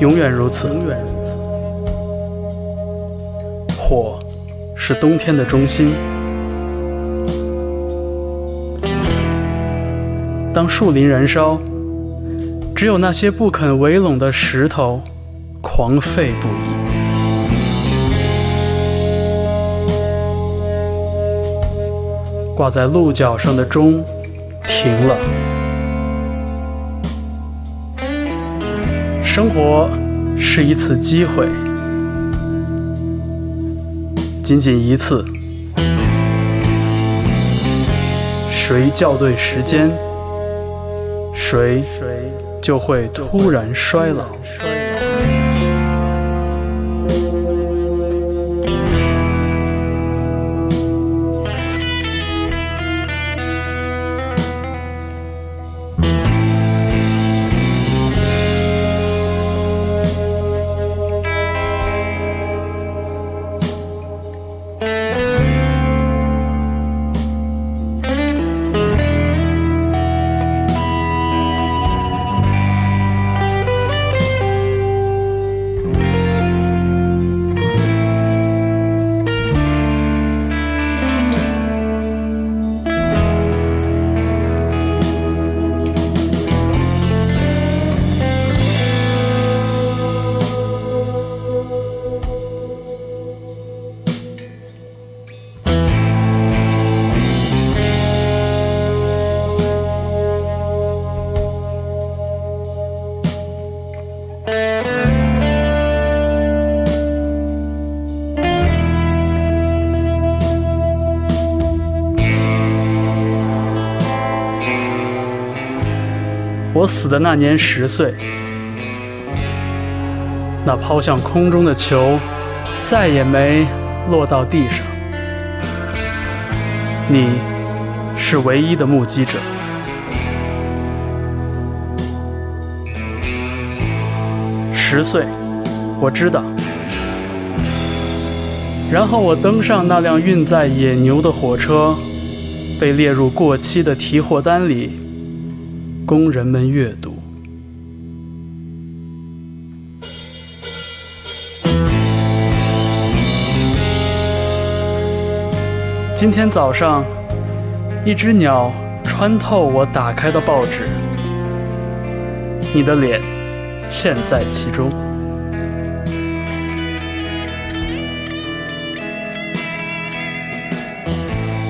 永远如此。火是冬天的中心。当树林燃烧，只有那些不肯围拢的石头狂吠不已。挂在鹿角上的钟停了。生活是一次机会，仅仅一次。谁校对时间，谁就会突然衰老。我死的那年十岁，那抛向空中的球再也没落到地上。你是唯一的目击者。十岁，我知道。然后我登上那辆运载野牛的火车，被列入过期的提货单里。供人们阅读。今天早上，一只鸟穿透我打开的报纸，你的脸嵌在其中。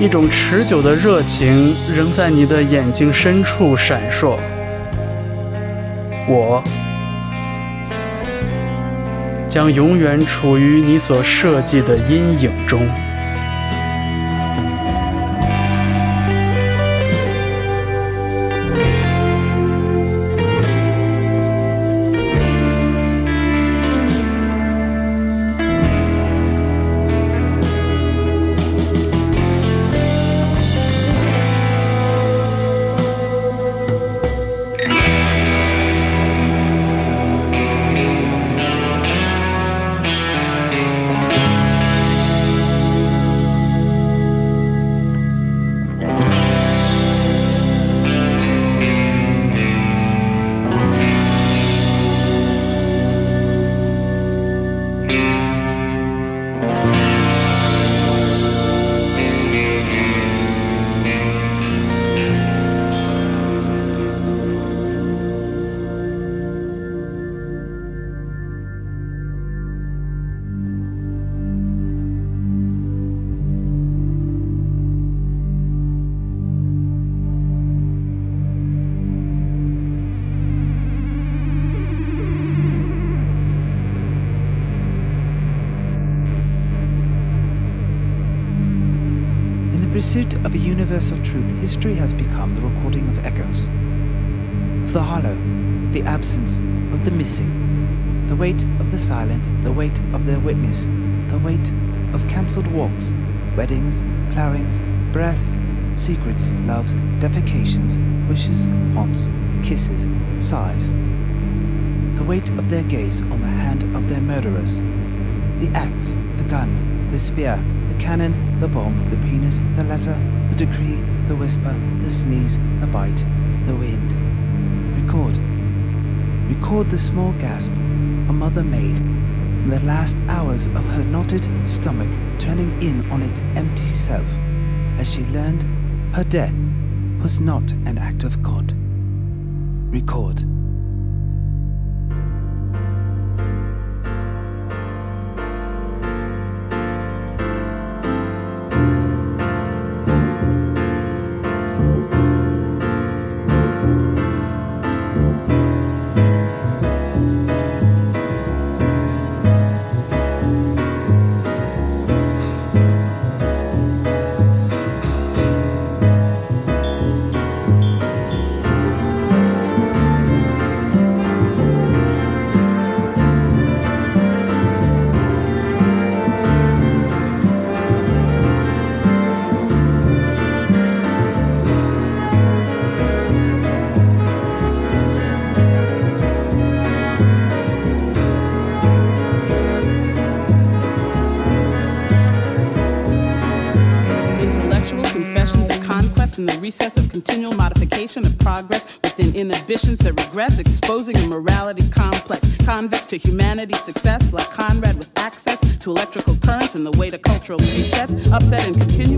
一种持久的热情仍在你的眼睛深处闪烁。我将永远处于你所设计的阴影中。cancelled walks, weddings, ploughings, breaths, secrets, loves, defecations, wishes, haunts, kisses, sighs. The weight of their gaze on the hand of their murderers. The axe, the gun, the spear, the cannon, the bomb, the penis, the letter, the decree, the whisper, the sneeze, the bite, the wind. Record. Record the small gasp a mother made the last hours of her knotted stomach turning in on its empty self as she learned her death was not an act of God. Record. ambitions that regress, exposing morality complex. Convex to humanity success, like Conrad with access to electrical currents and the way to cultural resets, upset and continue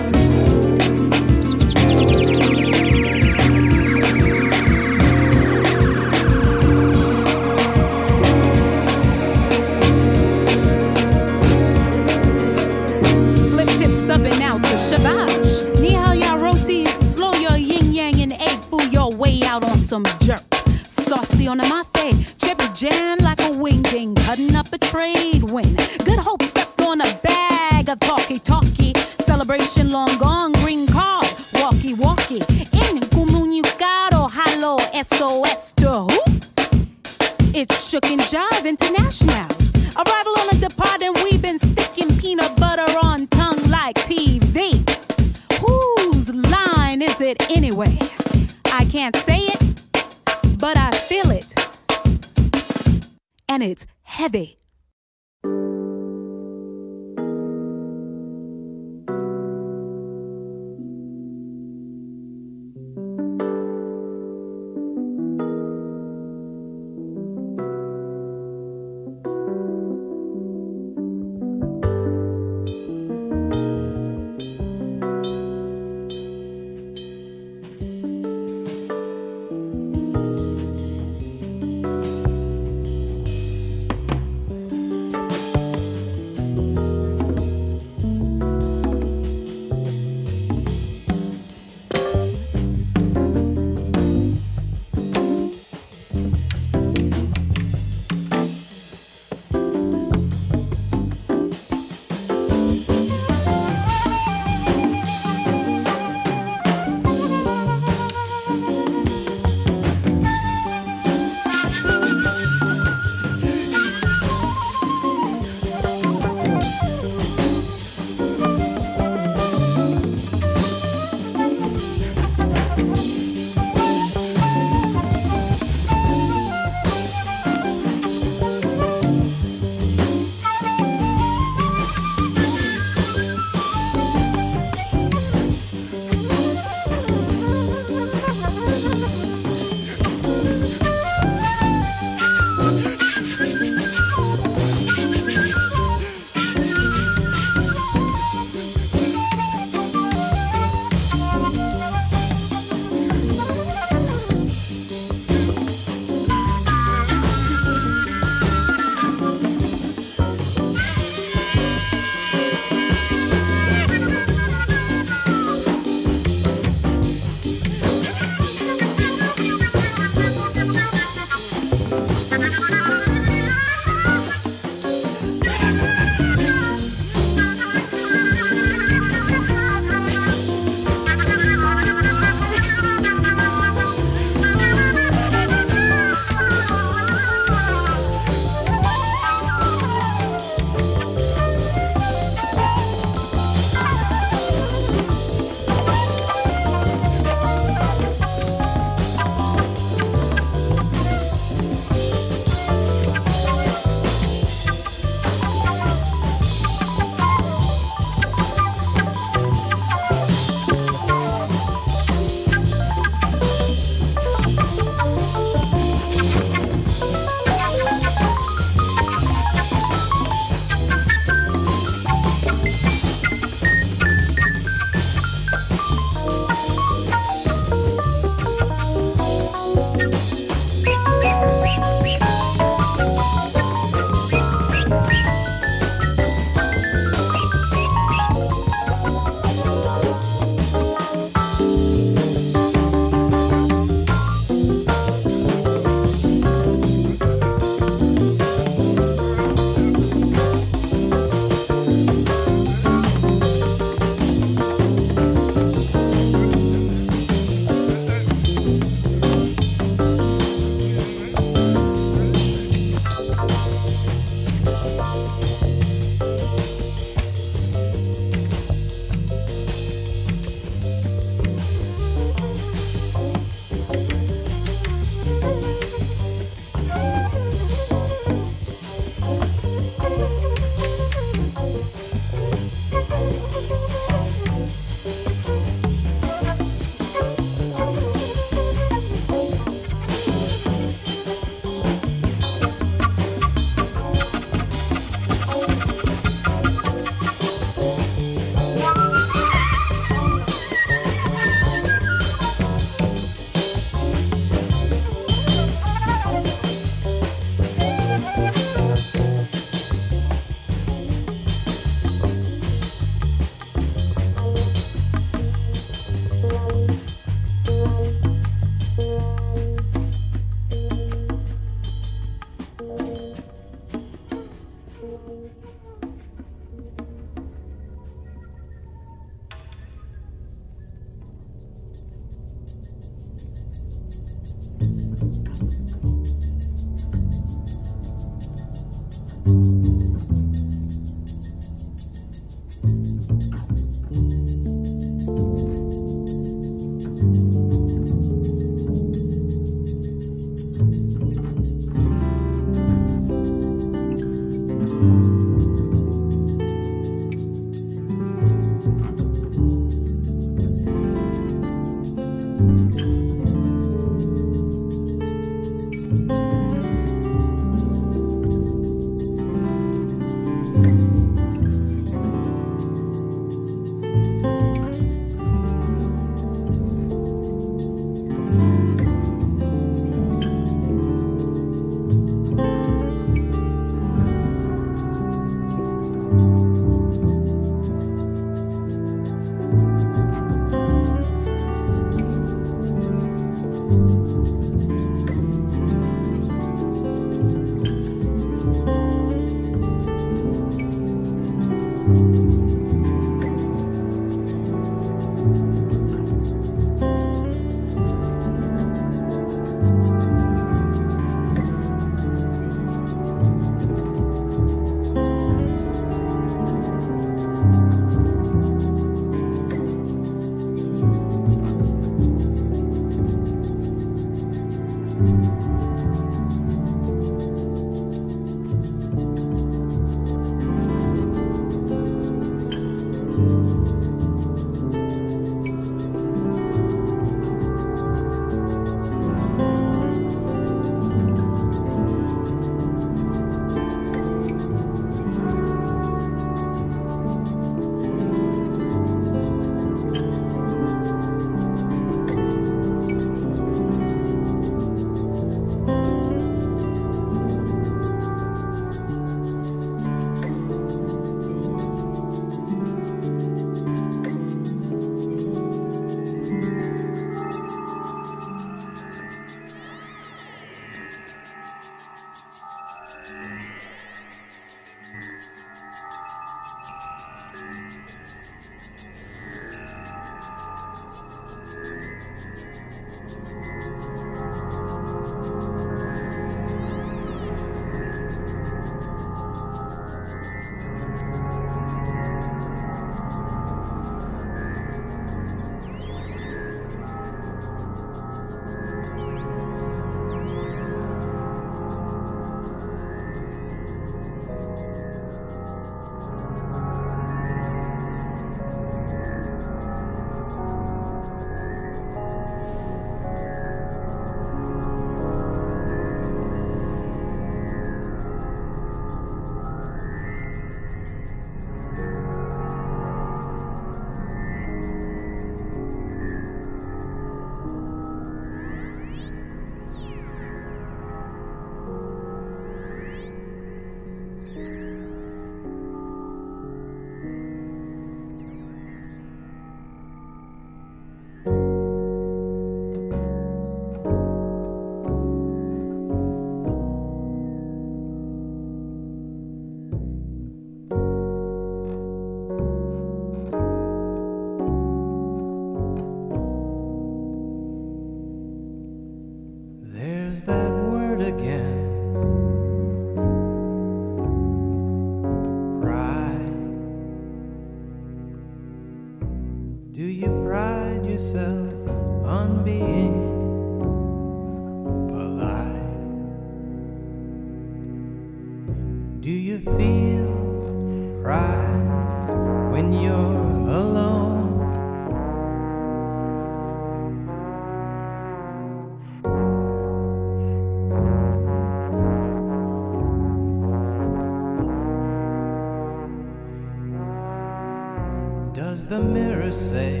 the mirror say,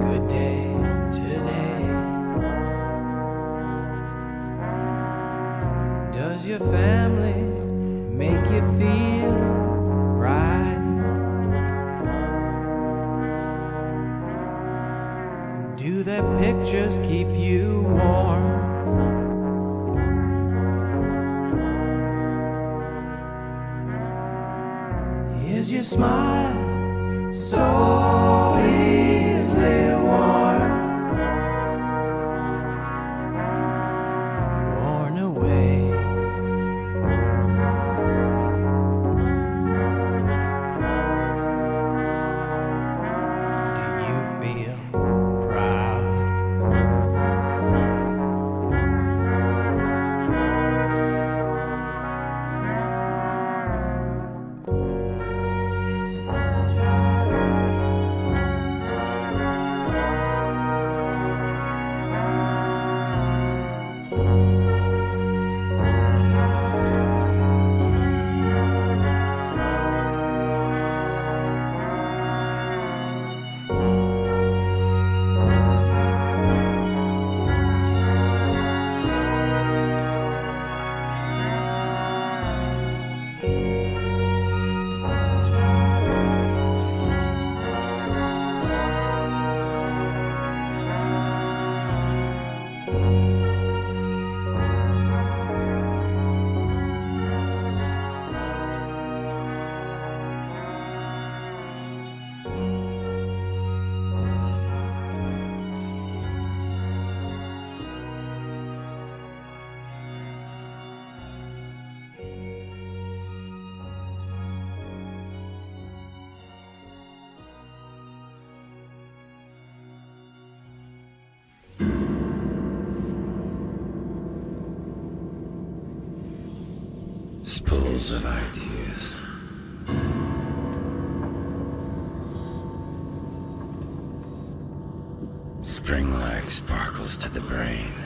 Good day today? Does your family make you feel right? Do their pictures keep you warm? Is your smile so Spools of ideas. Spring like sparkles to the brain.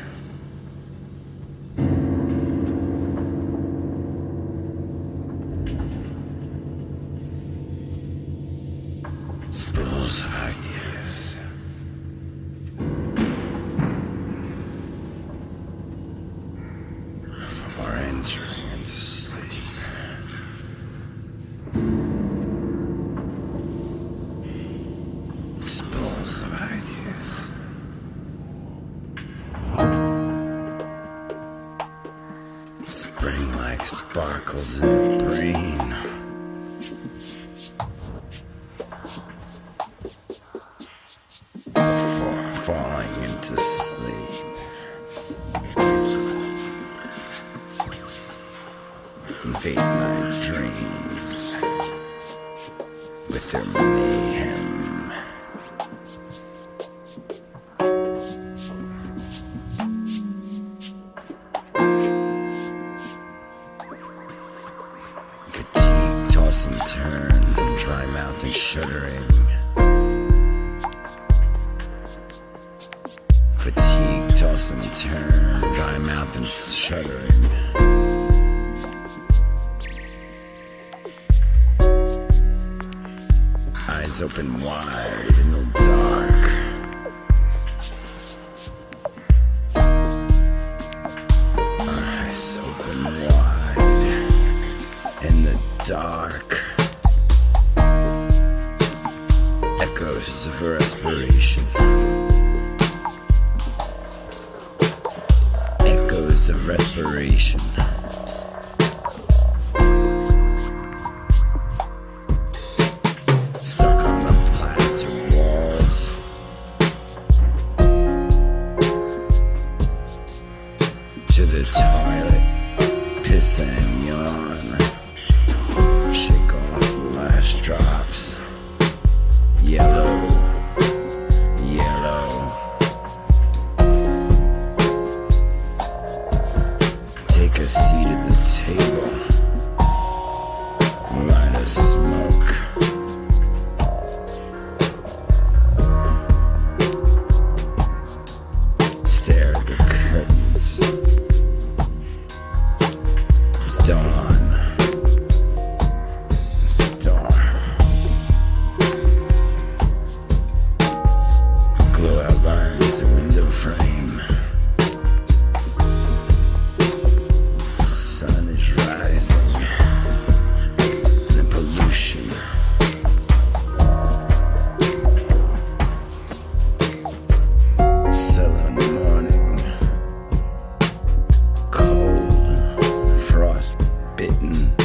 Eyes open wide in the dark. Eyes open wide in the dark. Echoes of respiration. Echoes of respiration. bitten.